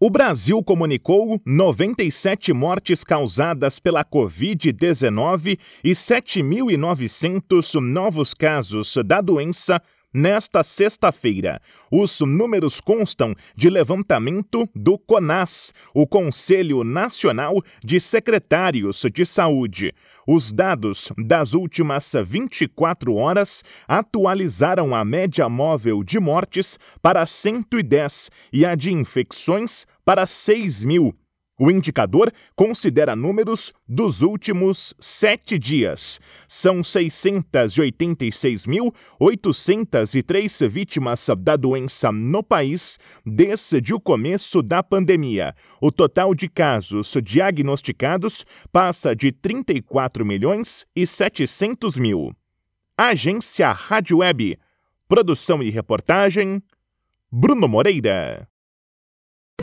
O Brasil comunicou 97 mortes causadas pela Covid-19 e 7.900 novos casos da doença nesta sexta-feira. Os números constam de levantamento do CONAS, o Conselho Nacional de Secretários de Saúde. Os dados das últimas 24 horas atualizaram a média móvel de mortes para 110 e a de infecções para 6 mil. O indicador considera números dos últimos sete dias. São 686.803 vítimas da doença no país desde o começo da pandemia. O total de casos diagnosticados passa de 34 milhões e 700 mil. Agência Rádio Web. Produção e reportagem. Bruno Moreira.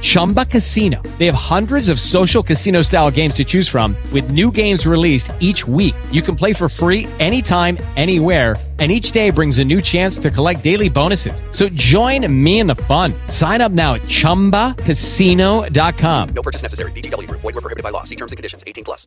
Chumba Casino. They have hundreds of social casino style games to choose from, with new games released each week. You can play for free anytime, anywhere and each day brings a new chance to collect daily bonuses. So join me in the fun. Sign up now at ChumbaCasino.com. No purchase necessary. VGW. Void were prohibited by law. See terms and conditions. 18 plus.